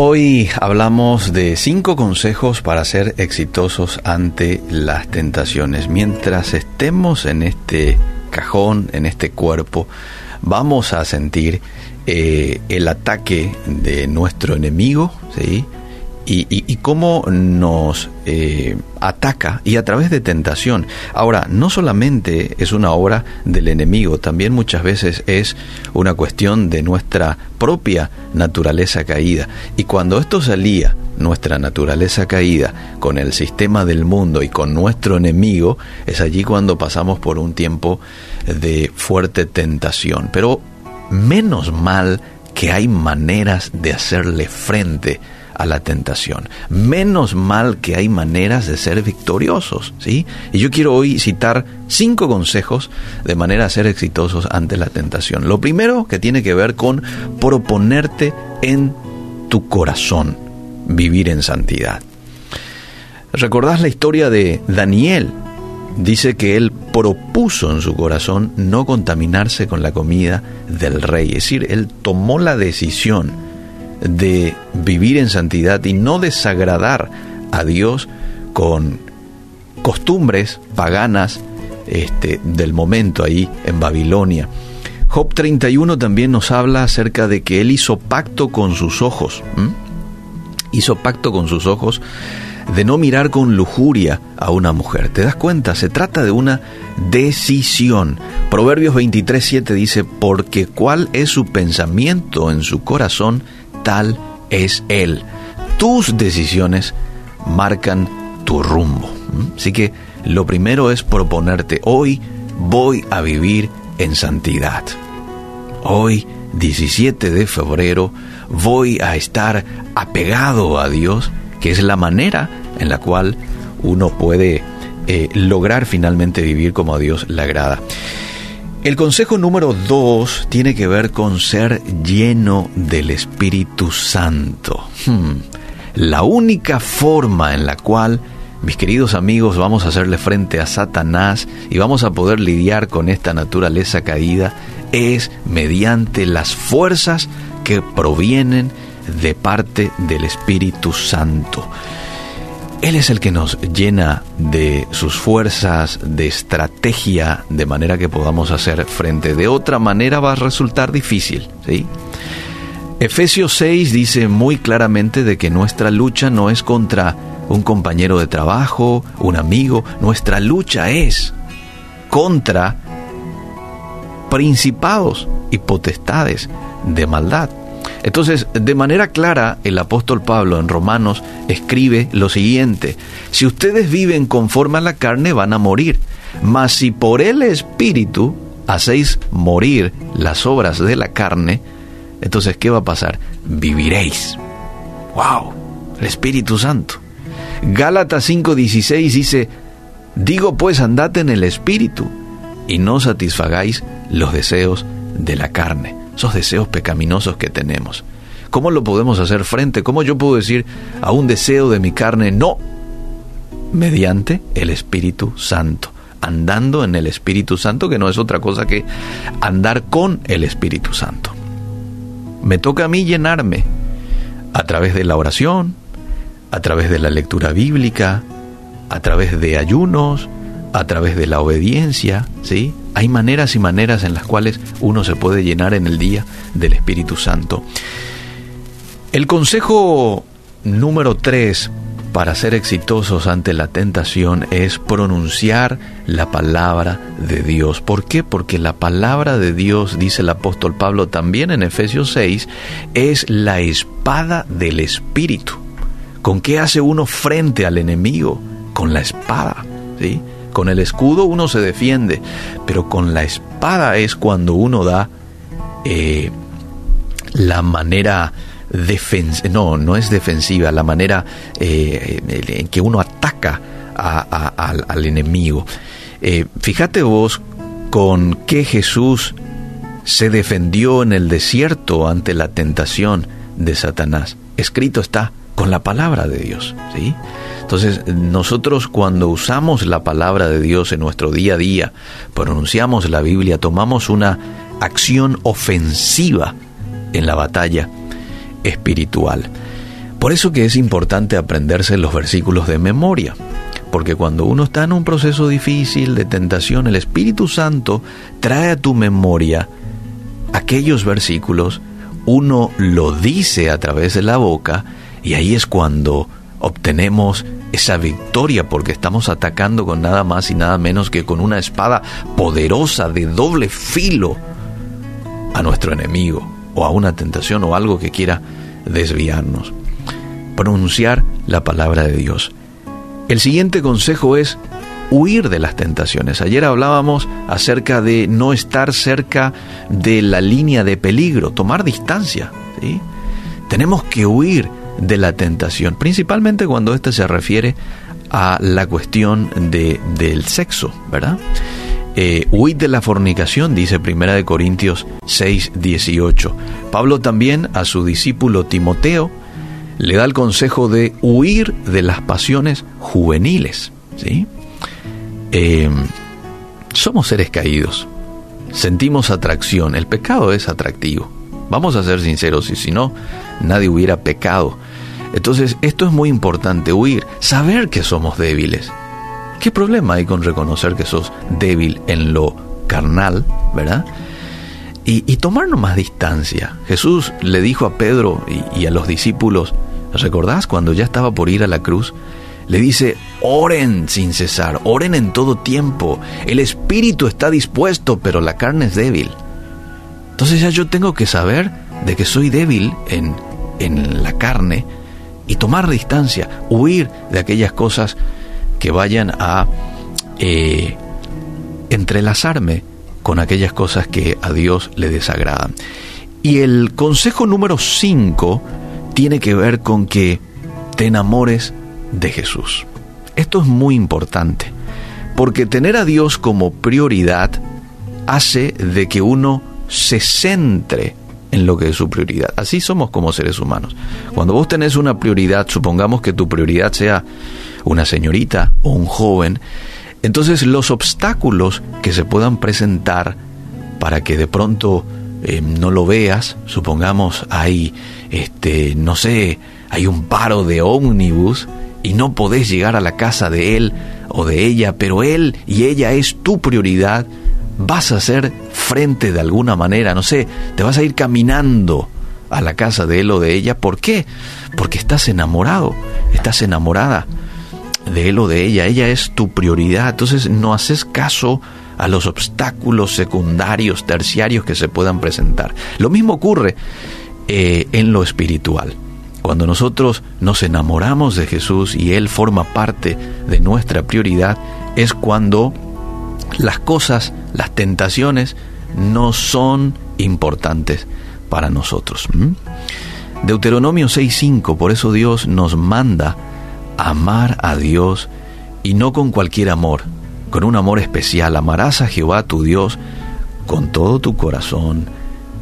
Hoy hablamos de cinco consejos para ser exitosos ante las tentaciones. Mientras estemos en este cajón, en este cuerpo, vamos a sentir eh, el ataque de nuestro enemigo, ¿sí? Y, cómo nos eh, ataca y a través de tentación. Ahora, no solamente es una obra del enemigo, también muchas veces es una cuestión de nuestra propia naturaleza caída. Y cuando esto salía, nuestra naturaleza caída, con el sistema del mundo y con nuestro enemigo, es allí cuando pasamos por un tiempo de fuerte tentación. Pero menos mal que hay maneras de hacerle frente a la tentación. Menos mal que hay maneras de ser victoriosos, ¿sí? Y yo quiero hoy citar cinco consejos de manera a ser exitosos ante la tentación. Lo primero que tiene que ver con proponerte en tu corazón vivir en santidad. ¿Recordás la historia de Daniel? Dice que él propuso en su corazón no contaminarse con la comida del rey, es decir, él tomó la decisión de vivir en santidad y no desagradar a Dios con costumbres paganas este, del momento ahí en Babilonia. Job 31 también nos habla acerca de que él hizo pacto con sus ojos. Hizo pacto con sus ojos de no mirar con lujuria a una mujer. ¿Te das cuenta? Se trata de una decisión. Proverbios 23.7 dice, porque cuál es su pensamiento en su corazón, tal es Él. Tus decisiones marcan tu rumbo. Así que lo primero es proponerte, hoy voy a vivir en santidad. Hoy, 17 de febrero, voy a estar apegado a Dios, que es la manera en la cual uno puede eh, lograr finalmente vivir como a Dios le agrada. El consejo número dos tiene que ver con ser lleno del Espíritu Santo. Hmm. La única forma en la cual, mis queridos amigos, vamos a hacerle frente a Satanás y vamos a poder lidiar con esta naturaleza caída es mediante las fuerzas que provienen de parte del Espíritu Santo. Él es el que nos llena de sus fuerzas, de estrategia, de manera que podamos hacer frente. De otra manera va a resultar difícil. ¿sí? Efesios 6 dice muy claramente de que nuestra lucha no es contra un compañero de trabajo, un amigo, nuestra lucha es contra principados y potestades de maldad. Entonces, de manera clara, el apóstol Pablo en Romanos escribe lo siguiente, si ustedes viven conforme a la carne van a morir, mas si por el Espíritu hacéis morir las obras de la carne, entonces, ¿qué va a pasar? Viviréis. ¡Wow! El Espíritu Santo. Gálatas 5:16 dice, digo pues andad en el Espíritu y no satisfagáis los deseos de la carne esos deseos pecaminosos que tenemos. ¿Cómo lo podemos hacer frente? ¿Cómo yo puedo decir a un deseo de mi carne no? Mediante el Espíritu Santo, andando en el Espíritu Santo, que no es otra cosa que andar con el Espíritu Santo. Me toca a mí llenarme a través de la oración, a través de la lectura bíblica, a través de ayunos, a través de la obediencia, ¿sí? Hay maneras y maneras en las cuales uno se puede llenar en el día del Espíritu Santo. El consejo número tres para ser exitosos ante la tentación es pronunciar la palabra de Dios. ¿Por qué? Porque la palabra de Dios, dice el apóstol Pablo también en Efesios 6, es la espada del Espíritu. ¿Con qué hace uno frente al enemigo? Con la espada. Con el escudo uno se defiende, pero con la espada es cuando uno da eh, la manera defensiva, no, no es defensiva, la manera eh, en que uno ataca al, enemigo. Eh, fíjate vos con qué Jesús se defendió en el desierto ante la tentación de Satanás. Escrito está con la palabra de Dios, ¿sí? Entonces, nosotros cuando usamos la palabra de Dios en nuestro día a día, pronunciamos la Biblia, tomamos una acción ofensiva en la batalla espiritual. Por eso que es importante aprenderse los versículos de memoria, porque cuando uno está en un proceso difícil de tentación, el Espíritu Santo trae a tu memoria aquellos versículos, uno lo dice a través de la boca, y ahí es cuando obtenemos esa victoria porque estamos atacando con nada más y nada menos que con una espada poderosa de doble filo a nuestro enemigo o a una tentación o algo que quiera desviarnos. Pronunciar la palabra de Dios. El siguiente consejo es huir de las tentaciones. Ayer hablábamos acerca de no estar cerca de la línea de peligro, tomar distancia. Tenemos que huir de la tentación, principalmente cuando éste se refiere a la cuestión de, del sexo, ¿verdad? Eh, de la fornicación, dice Primera de Corintios 6, 18. Pablo también a su discípulo Timoteo le da el consejo de huir de las pasiones juveniles, ¿sí? Eh, somos seres caídos, sentimos atracción, el pecado es atractivo. Vamos a ser sinceros, y si no, nadie hubiera pecado. Entonces, esto es muy importante, huir, saber que somos débiles. ¿Qué problema hay con reconocer que sos débil en lo carnal, verdad? Y, tomarnos más distancia. Jesús le dijo a Pedro y, y a los discípulos, ¿recordás cuando ya estaba por ir a la cruz? Le dice, oren sin cesar, oren en todo tiempo. El espíritu está dispuesto, pero la carne es débil. Entonces ya yo tengo que saber de que soy débil en, en la carne y tomar distancia, huir de aquellas cosas que vayan a eh, entrelazarme con aquellas cosas que a Dios le desagradan. Y el consejo número 5 tiene que ver con que te enamores de Jesús. Esto es muy importante, porque tener a Dios como prioridad hace de que uno se centre en lo que es su prioridad. Así somos como seres humanos. Cuando vos tenés una prioridad, supongamos que tu prioridad sea una señorita o un joven, entonces los obstáculos que se puedan presentar para que de pronto eh, no lo veas, supongamos hay, este, no sé, hay un paro de ómnibus y no podés llegar a la casa de él o de ella, pero él y ella es tu prioridad, vas a hacer frente de alguna manera, no sé, te vas a ir caminando a la casa de él o de ella. ¿Por qué? Porque estás enamorado, estás enamorada de él o de ella. Ella es tu prioridad. Entonces no haces caso a los obstáculos secundarios, terciarios que se puedan presentar. Lo mismo ocurre eh, en lo espiritual. Cuando nosotros nos enamoramos de Jesús y Él forma parte de nuestra prioridad, es cuando las cosas, las tentaciones, no son importantes para nosotros. Deuteronomio 6.5, por eso Dios nos manda amar a Dios y no con cualquier amor, con un amor especial. Amarás a Jehová tu Dios con todo tu corazón,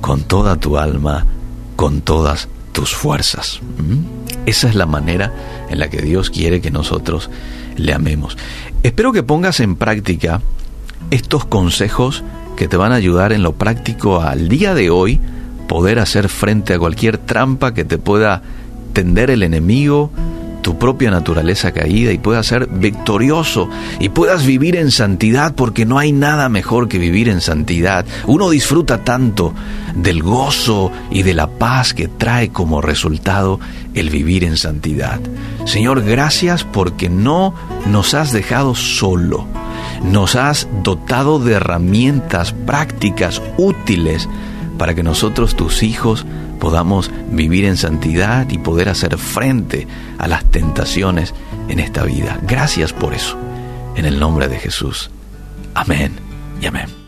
con toda tu alma, con todas tus fuerzas. Esa es la manera en la que Dios quiere que nosotros le amemos. Espero que pongas en práctica estos consejos que te van a ayudar en lo práctico al día de hoy poder hacer frente a cualquier trampa que te pueda tender el enemigo, tu propia naturaleza caída y puedas ser victorioso y puedas vivir en santidad porque no hay nada mejor que vivir en santidad. Uno disfruta tanto del gozo y de la paz que trae como resultado el vivir en santidad. Señor, gracias porque no nos has dejado solo nos has dotado de herramientas prácticas útiles para que nosotros, tus hijos, podamos vivir en santidad y poder hacer frente a las tentaciones en esta vida. Gracias por eso. En el nombre de Jesús. Amén y amén.